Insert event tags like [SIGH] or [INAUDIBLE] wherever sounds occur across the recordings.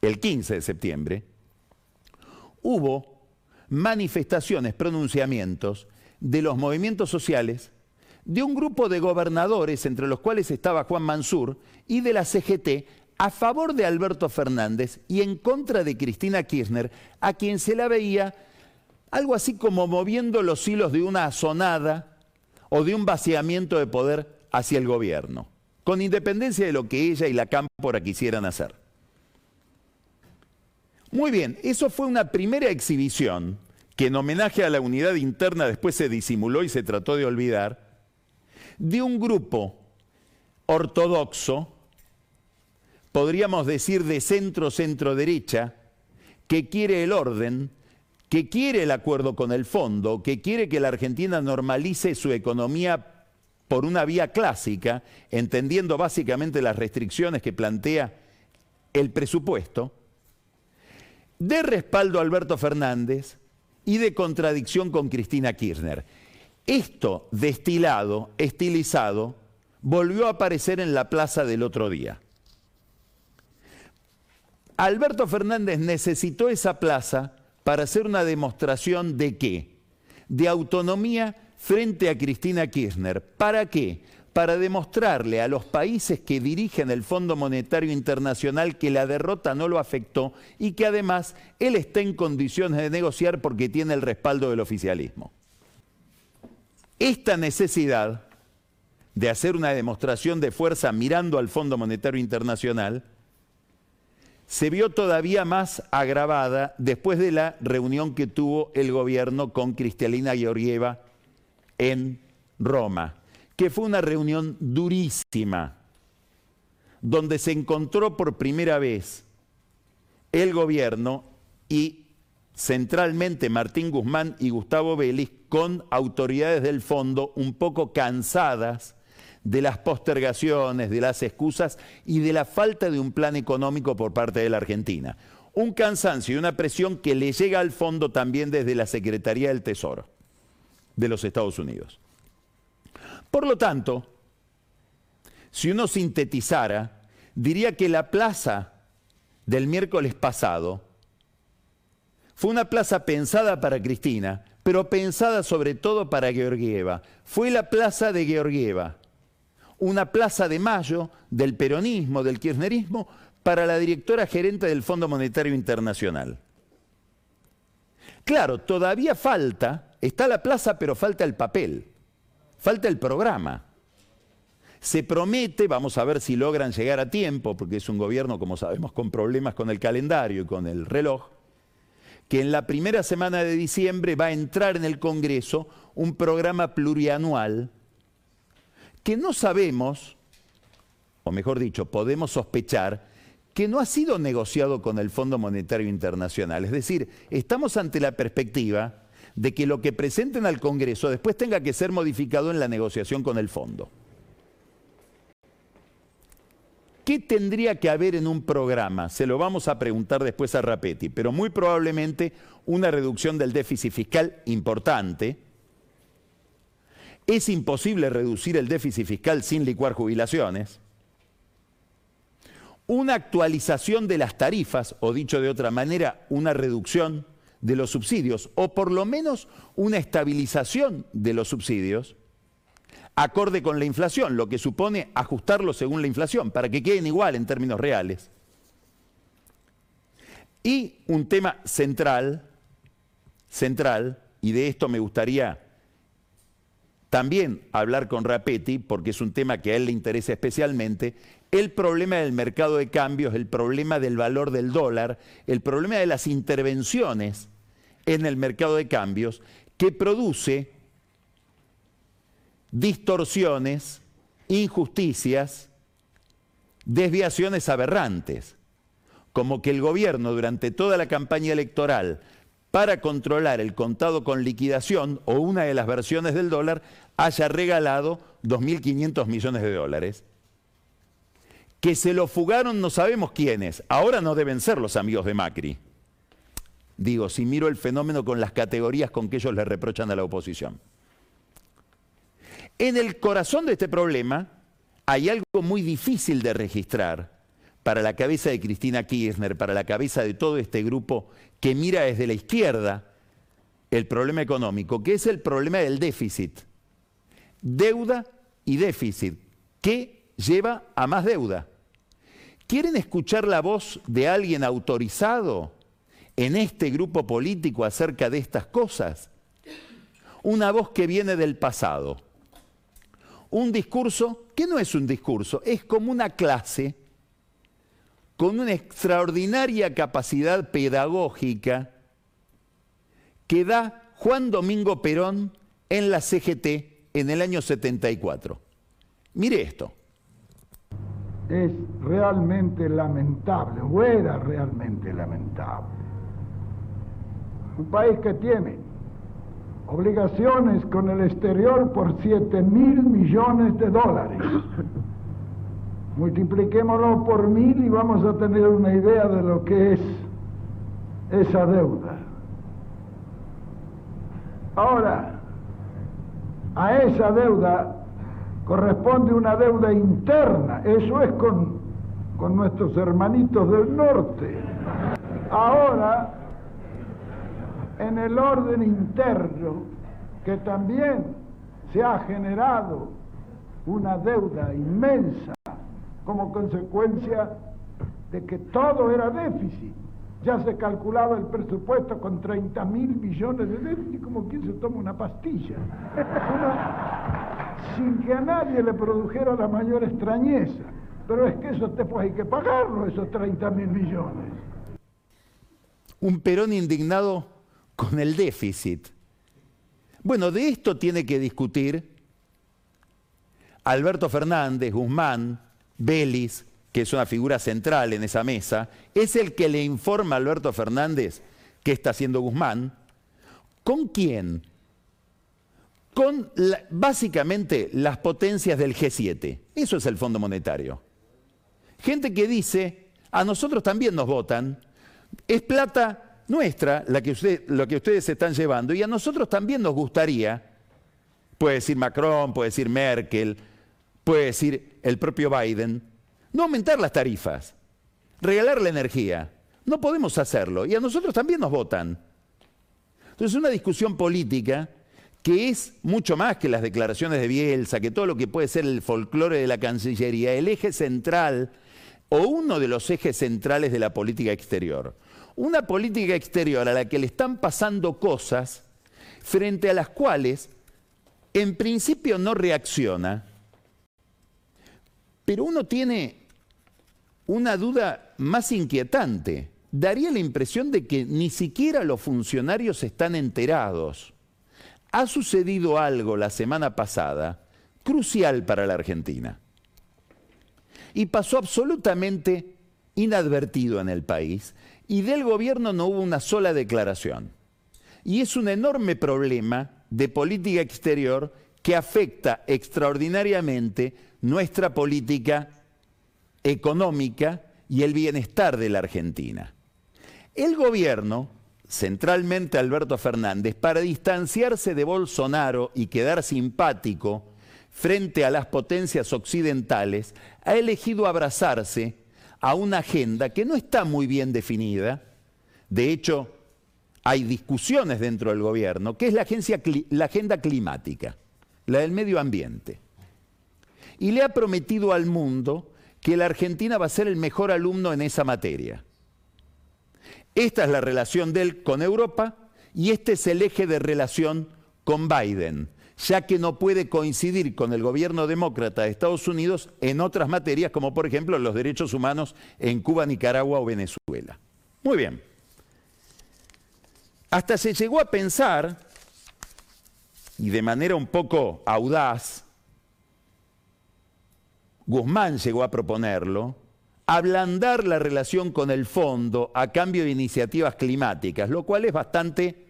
el 15 de septiembre, hubo manifestaciones, pronunciamientos de los movimientos sociales de un grupo de gobernadores, entre los cuales estaba Juan Mansur, y de la CGT, a favor de Alberto Fernández y en contra de Cristina Kirchner, a quien se la veía algo así como moviendo los hilos de una sonada o de un vaciamiento de poder hacia el gobierno, con independencia de lo que ella y la Cámpora quisieran hacer. Muy bien, eso fue una primera exhibición que en homenaje a la unidad interna después se disimuló y se trató de olvidar, de un grupo ortodoxo, podríamos decir de centro-centro derecha, que quiere el orden, que quiere el acuerdo con el fondo, que quiere que la Argentina normalice su economía por una vía clásica, entendiendo básicamente las restricciones que plantea el presupuesto, de respaldo a Alberto Fernández y de contradicción con Cristina Kirchner. Esto destilado, estilizado, volvió a aparecer en la plaza del otro día. Alberto Fernández necesitó esa plaza para hacer una demostración de qué? De autonomía frente a Cristina Kirchner. ¿Para qué? Para demostrarle a los países que dirigen el Fondo Monetario Internacional que la derrota no lo afectó y que además él está en condiciones de negociar porque tiene el respaldo del oficialismo. Esta necesidad de hacer una demostración de fuerza mirando al Fondo Monetario Internacional se vio todavía más agravada después de la reunión que tuvo el gobierno con Cristalina Georgieva en Roma, que fue una reunión durísima, donde se encontró por primera vez el gobierno y centralmente Martín Guzmán y Gustavo Vélez con autoridades del fondo un poco cansadas de las postergaciones, de las excusas y de la falta de un plan económico por parte de la Argentina. Un cansancio y una presión que le llega al fondo también desde la Secretaría del Tesoro de los Estados Unidos. Por lo tanto, si uno sintetizara, diría que la plaza del miércoles pasado fue una plaza pensada para Cristina, pero pensada sobre todo para Georgieva. Fue la plaza de Georgieva una plaza de mayo del peronismo, del kirchnerismo, para la directora gerente del Fondo Monetario Internacional. Claro, todavía falta, está la plaza, pero falta el papel, falta el programa. Se promete, vamos a ver si logran llegar a tiempo, porque es un gobierno, como sabemos, con problemas con el calendario y con el reloj, que en la primera semana de diciembre va a entrar en el Congreso un programa plurianual que no sabemos, o mejor dicho, podemos sospechar, que no ha sido negociado con el Fondo Monetario Internacional. Es decir, estamos ante la perspectiva de que lo que presenten al Congreso después tenga que ser modificado en la negociación con el fondo. ¿Qué tendría que haber en un programa? Se lo vamos a preguntar después a Rapetti, pero muy probablemente una reducción del déficit fiscal importante, es imposible reducir el déficit fiscal sin licuar jubilaciones. Una actualización de las tarifas, o dicho de otra manera, una reducción de los subsidios, o por lo menos una estabilización de los subsidios, acorde con la inflación, lo que supone ajustarlo según la inflación, para que queden igual en términos reales. Y un tema central, central, y de esto me gustaría también hablar con Rapetti, porque es un tema que a él le interesa especialmente, el problema del mercado de cambios, el problema del valor del dólar, el problema de las intervenciones en el mercado de cambios, que produce distorsiones, injusticias, desviaciones aberrantes, como que el gobierno durante toda la campaña electoral para controlar el contado con liquidación o una de las versiones del dólar haya regalado 2.500 millones de dólares. Que se lo fugaron no sabemos quiénes. Ahora no deben ser los amigos de Macri. Digo, si miro el fenómeno con las categorías con que ellos le reprochan a la oposición. En el corazón de este problema hay algo muy difícil de registrar para la cabeza de Cristina Kirchner, para la cabeza de todo este grupo que mira desde la izquierda el problema económico, que es el problema del déficit. Deuda y déficit, que lleva a más deuda. ¿Quieren escuchar la voz de alguien autorizado en este grupo político acerca de estas cosas? Una voz que viene del pasado. Un discurso que no es un discurso, es como una clase con una extraordinaria capacidad pedagógica que da Juan Domingo Perón en la CGT en el año 74. Mire esto. Es realmente lamentable, o era realmente lamentable. Un país que tiene obligaciones con el exterior por 7 mil millones de dólares Multipliquémoslo por mil y vamos a tener una idea de lo que es esa deuda. Ahora, a esa deuda corresponde una deuda interna, eso es con, con nuestros hermanitos del norte. Ahora, en el orden interno, que también se ha generado una deuda inmensa como consecuencia de que todo era déficit. Ya se calculaba el presupuesto con 30 mil millones de déficit como quien se toma una pastilla. sin que a nadie le produjera la mayor extrañeza. Pero es que eso después hay que pagarlo, esos 30 mil millones. Un Perón indignado con el déficit. Bueno, de esto tiene que discutir Alberto Fernández, Guzmán, Belis, que es una figura central en esa mesa, es el que le informa a Alberto Fernández qué está haciendo Guzmán. ¿Con quién? Con básicamente las potencias del G7. Eso es el Fondo Monetario. Gente que dice, a nosotros también nos votan, es plata nuestra la lo que ustedes se están llevando y a nosotros también nos gustaría, puede decir Macron, puede decir Merkel, puede decir el propio Biden, no aumentar las tarifas, regalar la energía. No podemos hacerlo y a nosotros también nos votan. Entonces, una discusión política que es mucho más que las declaraciones de Bielsa, que todo lo que puede ser el folclore de la Cancillería, el eje central o uno de los ejes centrales de la política exterior. Una política exterior a la que le están pasando cosas frente a las cuales en principio no reacciona, pero uno tiene una duda más inquietante. Daría la impresión de que ni siquiera los funcionarios están enterados. Ha sucedido algo la semana pasada crucial para la Argentina. Y pasó absolutamente inadvertido en el país y del gobierno no hubo una sola declaración. Y es un enorme problema de política exterior que afecta extraordinariamente nuestra política económica y el bienestar de la Argentina. El gobierno, centralmente Alberto Fernández, para distanciarse de Bolsonaro y quedar simpático frente a las potencias occidentales, ha elegido abrazarse a una agenda que no está muy bien definida. De hecho, hay discusiones dentro del gobierno, que es la, la agenda climática, la del medio ambiente y le ha prometido al mundo que la Argentina va a ser el mejor alumno en esa materia. Esta es la relación de él con Europa y este es el eje de relación con Biden, ya que no puede coincidir con el gobierno demócrata de Estados Unidos en otras materias, como por ejemplo los derechos humanos en Cuba, Nicaragua o Venezuela. Muy bien. Hasta se llegó a pensar, y de manera un poco audaz, Guzmán llegó a proponerlo, ablandar la relación con el fondo a cambio de iniciativas climáticas, lo cual es bastante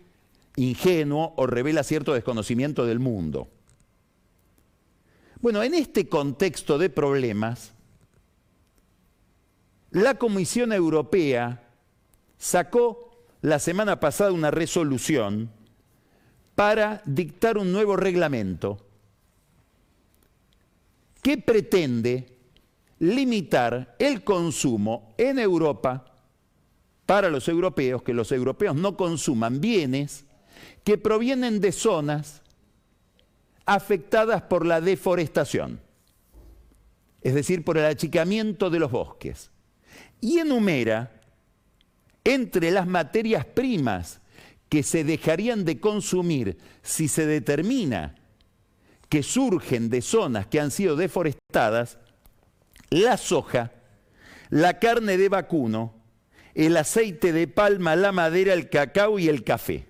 ingenuo o revela cierto desconocimiento del mundo. Bueno, en este contexto de problemas, la Comisión Europea sacó la semana pasada una resolución para dictar un nuevo reglamento ¿Qué pretende limitar el consumo en Europa para los europeos, que los europeos no consuman bienes que provienen de zonas afectadas por la deforestación, es decir, por el achicamiento de los bosques. Y enumera entre las materias primas que se dejarían de consumir si se determina que surgen de zonas que han sido deforestadas, la soja, la carne de vacuno, el aceite de palma, la madera, el cacao y el café.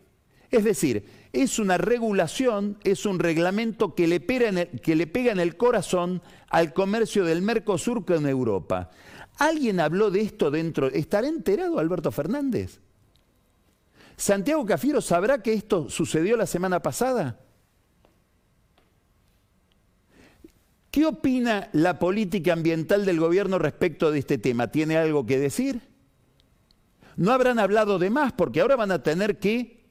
Es decir, es una regulación, es un reglamento que le, pega en el, corazón al comercio del Mercosur con Europa. ¿Alguien habló de esto dentro? ¿Estará enterado Alberto Fernández? ¿Santiago Cafiero sabrá que esto sucedió la semana pasada? ¿Qué opina la política ambiental del gobierno respecto de este tema? ¿Tiene algo que decir? No habrán hablado de más porque ahora van a tener que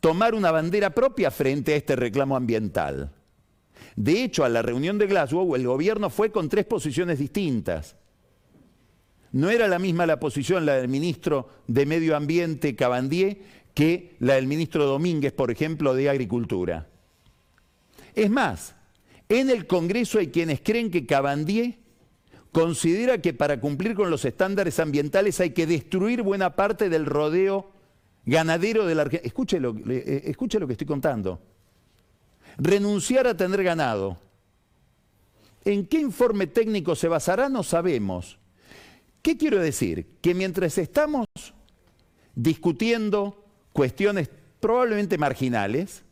tomar una bandera propia frente a este reclamo ambiental. De hecho, a la reunión de Glasgow el gobierno fue con tres posiciones distintas. No era la misma la posición la del ministro de Medio Ambiente Cabandier que la del ministro Domínguez, por ejemplo, de Agricultura. Es más, en el Congreso hay quienes creen que Cabandier considera que para cumplir con los estándares ambientales hay que destruir buena parte del rodeo ganadero de la Argentina. Escuche lo, eh, escuche lo que estoy contando. Renunciar a tener ganado. ¿En qué informe técnico se basará? No sabemos. ¿Qué quiero decir? Que mientras estamos discutiendo cuestiones probablemente marginales,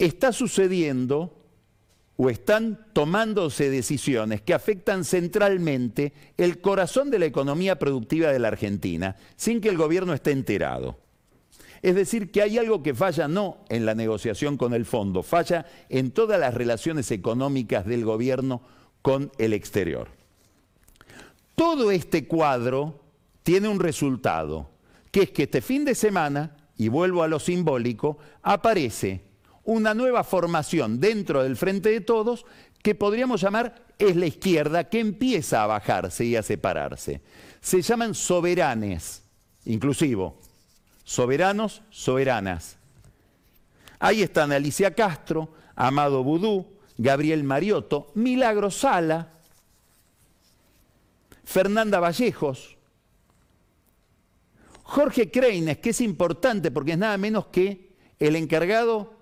está sucediendo o están tomándose decisiones que afectan centralmente el corazón de la economía productiva de la Argentina, sin que el gobierno esté enterado. Es decir, que hay algo que falla no en la negociación con el fondo, falla en todas las relaciones económicas del gobierno con el exterior. Todo este cuadro tiene un resultado, que es que este fin de semana, y vuelvo a lo simbólico, aparece una nueva formación dentro del Frente de Todos que podríamos llamar es la izquierda que empieza a bajarse y a separarse. Se llaman soberanes, inclusivo. Soberanos, soberanas. Ahí están Alicia Castro, Amado Budú, Gabriel Mariotto, Milagro Sala, Fernanda Vallejos, Jorge Kreines, que es importante porque es nada menos que el encargado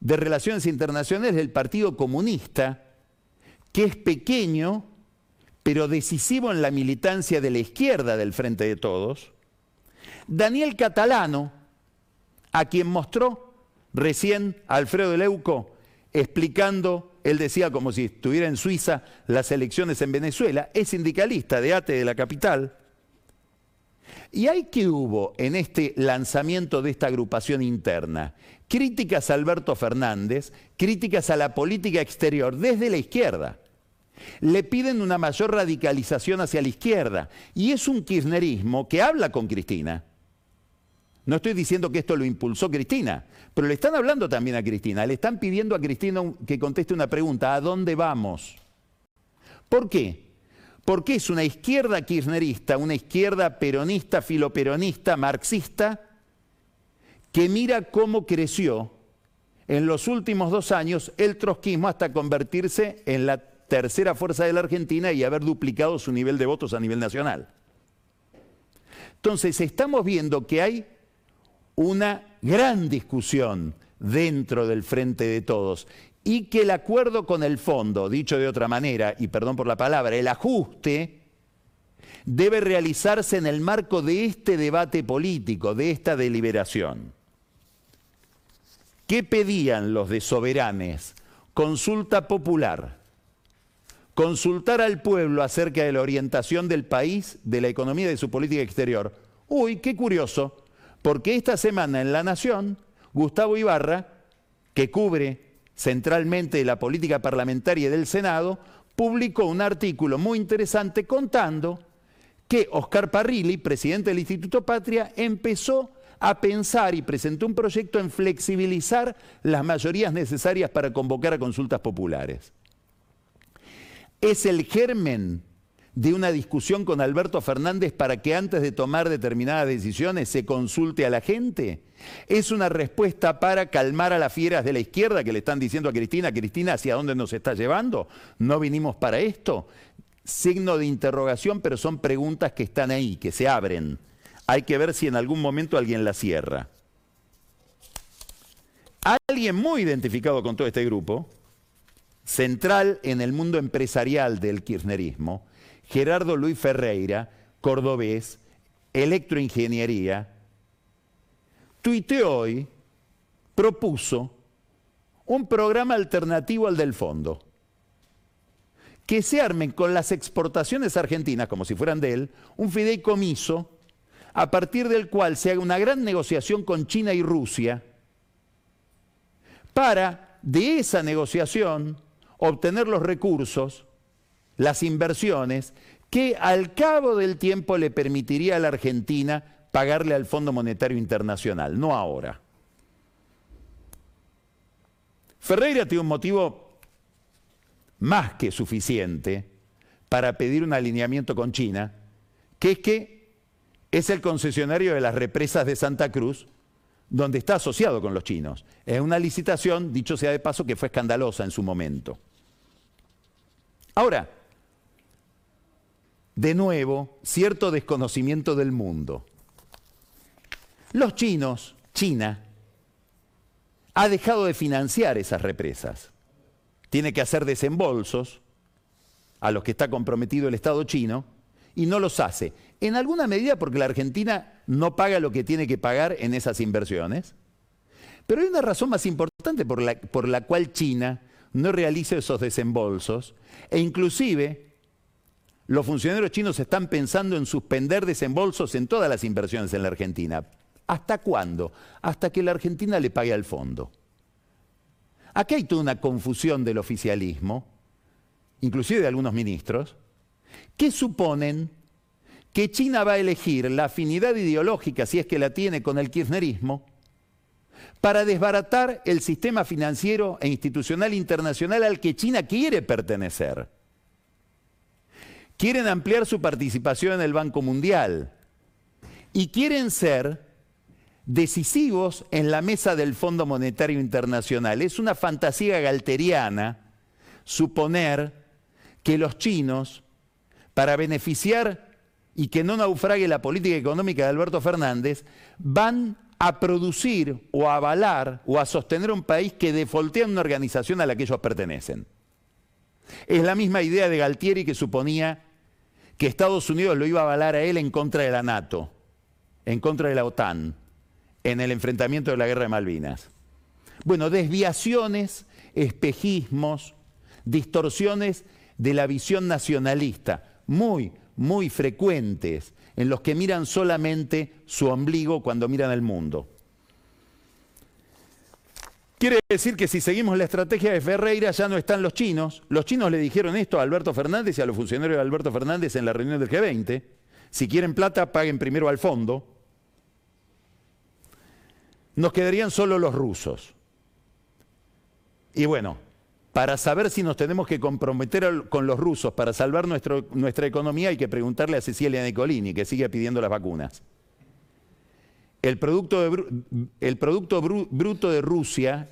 de Relaciones Internacionales del Partido Comunista, que es pequeño, pero decisivo en la militancia de la izquierda del Frente de Todos. Daniel Catalano, a quien mostró recién Alfredo Leuco explicando, él decía como si estuviera en Suiza las elecciones en Venezuela, es sindicalista de ATE de la capital. ¿Y hay que hubo en este lanzamiento de esta agrupación interna? Críticas a Alberto Fernández, críticas a la política exterior desde la izquierda. Le piden una mayor radicalización hacia la izquierda. Y es un kirchnerismo que habla con Cristina. No estoy diciendo que esto lo impulsó Cristina, pero le están hablando también a Cristina. Le están pidiendo a Cristina que conteste una pregunta. ¿A dónde vamos? ¿Por qué? porque es una izquierda kirchnerista, una izquierda peronista, filoperonista, marxista, que mira cómo creció en los últimos dos años el trotskismo hasta convertirse en la tercera fuerza de la Argentina y haber duplicado su nivel de votos a nivel nacional. Entonces estamos viendo que hay una gran discusión dentro del frente de todos y que el acuerdo con el fondo, dicho de otra manera, y perdón por la palabra, el ajuste, debe realizarse en el marco de este debate político, de esta deliberación. ¿Qué pedían los de soberanes? Consulta popular. Consultar al pueblo acerca de la orientación del país, de la economía y de su política exterior. Uy, qué curioso, porque esta semana en La Nación, Gustavo Ibarra, que cubre centralmente la política parlamentaria del Senado, publicó un artículo muy interesante contando que Oscar Parrilli, presidente del Instituto Patria, empezó a pensar y presentó un proyecto en flexibilizar las mayorías necesarias para convocar a consultas populares. es el germen de una discusión con Alberto Fernández para que antes de tomar determinadas decisiones se consulte a la gente? ¿Es una respuesta para calmar a las fieras de la izquierda que le están diciendo a Cristina, Cristina, ¿hacia dónde nos está llevando? ¿No vinimos para esto? Signo de interrogación, pero son preguntas que están ahí, que se abren. Hay que ver si en algún momento alguien la cierra. Alguien muy identificado con todo este grupo, central en el mundo empresarial del kirchnerismo, Gerardo Luis Ferreira, cordobés, electroingeniería, tuiteó hoy, propuso un programa alternativo al del fondo. Que se armen con las exportaciones argentinas, como si fueran de él, un fideicomiso a partir del cual se haga una gran negociación con China y Rusia para de esa negociación obtener los recursos, las inversiones, que al cabo del tiempo le permitiría a la Argentina pagarle al Fondo Monetario Internacional, no ahora. Ferreira tiene un motivo más que suficiente para pedir un alineamiento con China, que es que es el concesionario de las represas de Santa Cruz, donde está asociado con los chinos. Es una licitación, dicho sea de paso, que fue escandalosa en su momento. Ahora, de nuevo, cierto desconocimiento del mundo. Los chinos, China, ha dejado de financiar esas represas. Tiene que hacer desembolsos a los que está comprometido el Estado chino y no los hace. En alguna medida porque la Argentina no paga lo que tiene que pagar en esas inversiones. Pero hay una razón más importante por la, por la cual China no realiza esos desembolsos e inclusive los funcionarios chinos están pensando en suspender desembolsos en todas las inversiones en la Argentina. ¿Hasta cuándo? Hasta que la Argentina le pague al fondo. Aquí hay toda una confusión del oficialismo, inclusive de algunos ministros, que suponen que China va a elegir la afinidad ideológica, si es que la tiene con el kirchnerismo, para desbaratar el sistema financiero e institucional internacional al que China quiere pertenecer. Quieren ampliar su participación en el Banco Mundial y quieren ser decisivos en la mesa del Fondo Monetario Internacional. Es una fantasía galteriana suponer que los chinos, para beneficiar y que no naufrague la política económica de Alberto Fernández, van a producir o a avalar o a sostener un país que defoltea una organización a la que ellos pertenecen. Es la misma idea de Galtieri que suponía que Estados Unidos lo iba a avalar a él en contra de la NATO, en contra de la OTAN, en el enfrentamiento de la guerra de Malvinas. Bueno, desviaciones, espejismos, distorsiones de la visión nacionalista, muy, muy frecuentes en los que miran solamente su ombligo cuando miran el mundo. Quiere decir que si seguimos la estrategia de Ferreira ya no están los chinos. Los chinos le dijeron esto a Alberto Fernández y a los funcionarios de Alberto Fernández en la reunión del G20. Si quieren plata, paguen primero al fondo. Nos quedarían solo los rusos. Y bueno, para saber si nos tenemos que comprometer con los rusos para salvar nuestra economía hay que preguntarle a Cecilia Nicolini, que sigue pidiendo las vacunas. El producto, bruto de Rusia,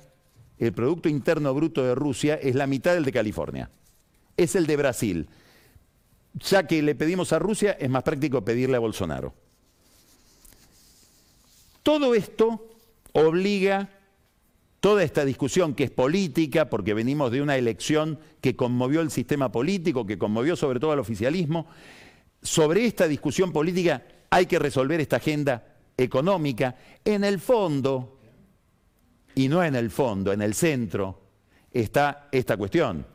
el Producto Interno Bruto de Rusia es la mitad del de California. Es el de Brasil. Ya que le pedimos a Rusia, es más práctico pedirle a Bolsonaro. Todo esto obliga toda esta discusión que es política, porque venimos de una elección que conmovió el sistema político, que conmovió sobre todo al oficialismo, sobre esta discusión política hay que resolver esta agenda económica. En el fondo, y no en el fondo, en el centro, está esta cuestión.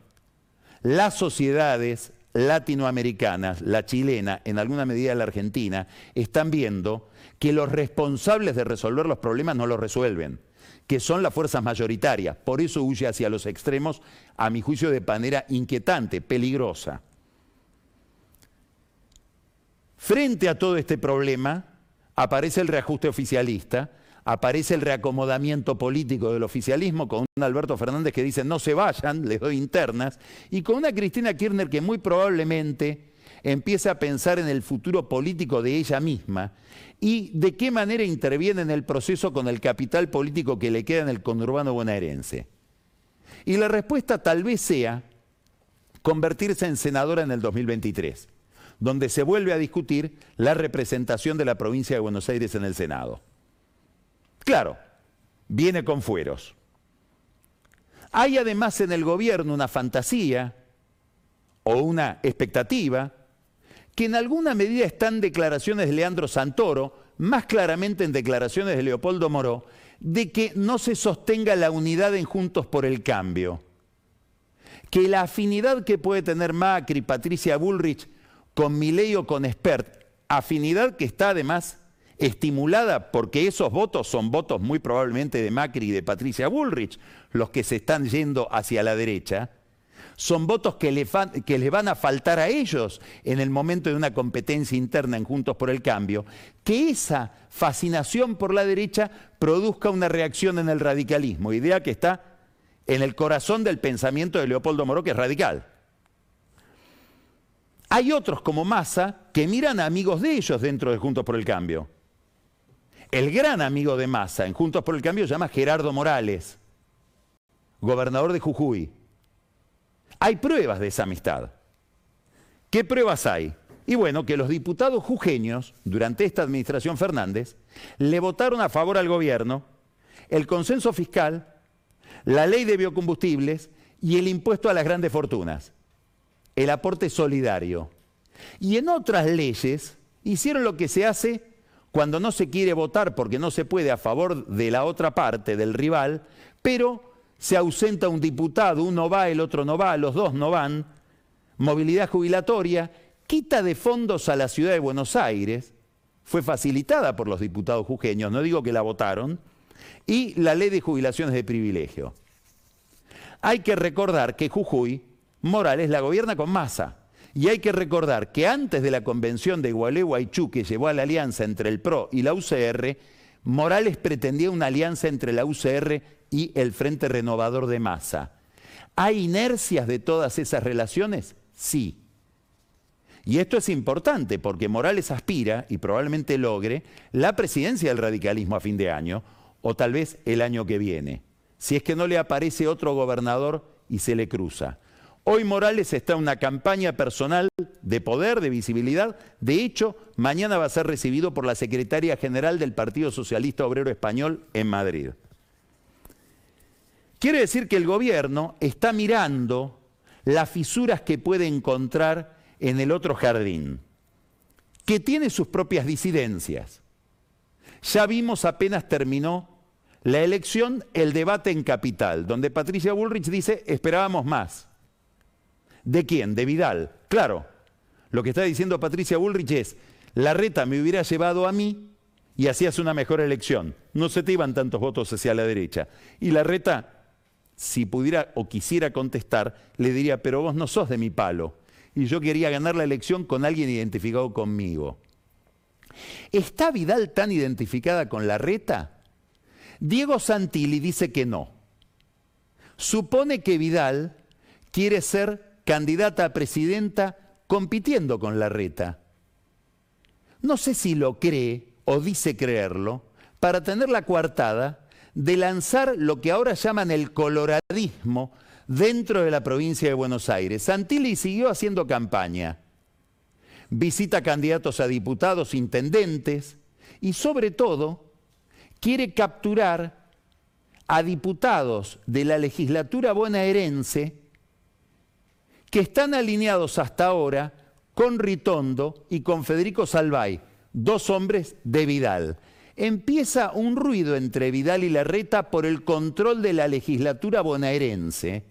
Las sociedades latinoamericanas, la chilena, en alguna medida la argentina, están viendo que los responsables de resolver los problemas no los resuelven que son las fuerzas mayoritarias. Por eso huye hacia los extremos, a mi juicio, de manera inquietante, peligrosa. Frente a todo este problema, aparece el reajuste oficialista, aparece el reacomodamiento político del oficialismo con un Alberto Fernández que dice no se vayan, [LAUGHS] les doy internas, y con una Cristina Kirchner que muy probablemente empieza a pensar en el futuro político de ella misma y de qué manera interviene en el proceso con el capital político que le queda en el conurbano bonaerense. Y la respuesta tal vez sea convertirse en senadora en el 2023, donde se vuelve a discutir la representación de la provincia de Buenos Aires en el Senado. Claro, viene con fueros. Hay además en el gobierno una fantasía o una expectativa que en alguna medida están declaraciones de Leandro Santoro, más claramente en declaraciones de Leopoldo Moró, de que no se sostenga la unidad en Juntos por el Cambio. Que la afinidad que puede tener Macri, Patricia Bullrich con Milei o con Spert, afinidad que está además estimulada porque esos votos son votos muy probablemente de Macri y de Patricia Bullrich, los que se están yendo hacia la derecha, son votos que, les van a faltar a ellos en el momento de una competencia interna en Juntos por el Cambio, que esa fascinación por la derecha produzca una reacción en el radicalismo, idea que está en el corazón del pensamiento de Leopoldo Moró, que es radical. Hay otros como Massa que miran a amigos de ellos dentro de Juntos por el Cambio. El gran amigo de Massa en Juntos por el Cambio se llama Gerardo Morales, gobernador de Jujuy. Hay pruebas de esa amistad. ¿Qué pruebas hay? Y bueno, que los diputados jujeños, durante esta administración Fernández, le votaron a favor al gobierno el consenso fiscal, la ley de biocombustibles y el impuesto a las grandes fortunas, el aporte solidario. Y en otras leyes hicieron lo que se hace cuando no se quiere votar porque no se puede a favor de la otra parte, del rival, pero se ausenta un diputado, uno va, el otro no va, los dos no van, movilidad jubilatoria, quita de fondos a la ciudad de Buenos Aires, fue facilitada por los diputados jujeños, no digo que la votaron, y la ley de jubilaciones de privilegio. Hay que recordar que Jujuy, Morales la gobierna con masa. Y hay que recordar que antes de la convención de Gualeguaychú que llevó a la alianza entre el PRO y la UCR, Morales pretendía una alianza entre la UCR y el Frente Renovador de Masa. ¿Hay inercias de todas esas relaciones? Sí. Y esto es importante porque Morales aspira, y probablemente logre, la presidencia del radicalismo a fin de año, o tal vez el año que viene, si es que no le aparece otro gobernador y se le cruza. Hoy Morales está en una campaña personal de poder, de visibilidad. De hecho, mañana va a ser recibido por la secretaria general del Partido Socialista Obrero Español en Madrid. Quiere decir que el gobierno está mirando las fisuras que puede encontrar en el otro jardín, que tiene sus propias disidencias. Ya vimos apenas terminó la elección, el debate en Capital, donde Patricia Bullrich dice, esperábamos más. ¿De quién? De Vidal. Claro, lo que está diciendo Patricia Bullrich es, la reta me hubiera llevado a mí y hacías una mejor elección. No se te iban tantos votos hacia la derecha. Y la reta si pudiera o quisiera contestar, le diría, pero vos no sos de mi palo. Y yo quería ganar la elección con alguien identificado conmigo. ¿Está Vidal tan identificada con la reta? Diego Santilli dice que no. Supone que Vidal quiere ser candidata a presidenta compitiendo con la reta. No sé si lo cree o dice creerlo para tener la coartada de lanzar lo que ahora llaman el coloradismo dentro de la provincia de Buenos Aires. Santilli siguió haciendo campaña. Visita candidatos a diputados, intendentes y sobre todo quiere capturar a diputados de la legislatura bonaerense que están alineados hasta ahora con Ritondo y con Federico Salvay, dos hombres de Vidal empieza un ruido entre Vidal y Larreta por el control de la legislatura bonaerense.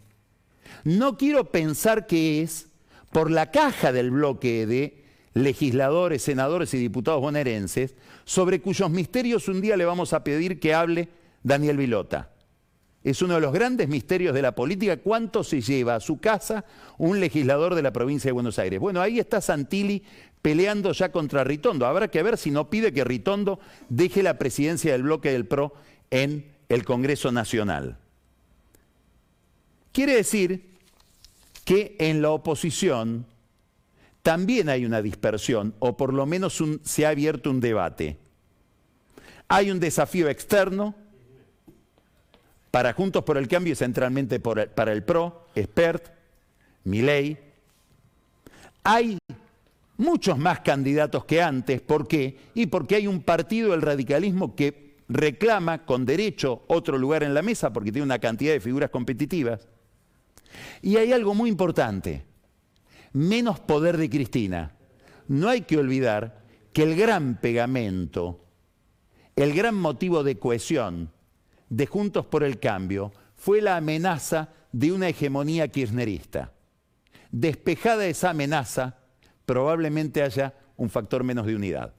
No quiero pensar que es por la caja del bloque de legisladores, senadores y diputados bonaerenses, sobre cuyos misterios un día le vamos a pedir que hable Daniel Vilota. Es uno de los grandes misterios de la política. ¿Cuánto se lleva a su casa un legislador de la provincia de Buenos Aires? Bueno, ahí está Santilli peleando ya contra Ritondo. Habrá que ver si no pide que Ritondo deje la presidencia del bloque del PRO en el Congreso Nacional. Quiere decir que en la oposición también hay una dispersión, o por lo menos se ha abierto un debate. Hay un desafío externo para Juntos por el Cambio y centralmente para el PRO, Expert, Milei. Hay muchos más candidatos que antes. ¿Por qué? Y porque hay un partido del radicalismo que reclama con derecho otro lugar en la mesa porque tiene una cantidad de figuras competitivas. Y hay algo muy importante, menos poder de Cristina. No hay que olvidar que el gran pegamento, el gran motivo de cohesión de Juntos por el Cambio fue la amenaza de una hegemonía kirchnerista. Despejada esa amenaza, probablemente haya un factor menos de unidad.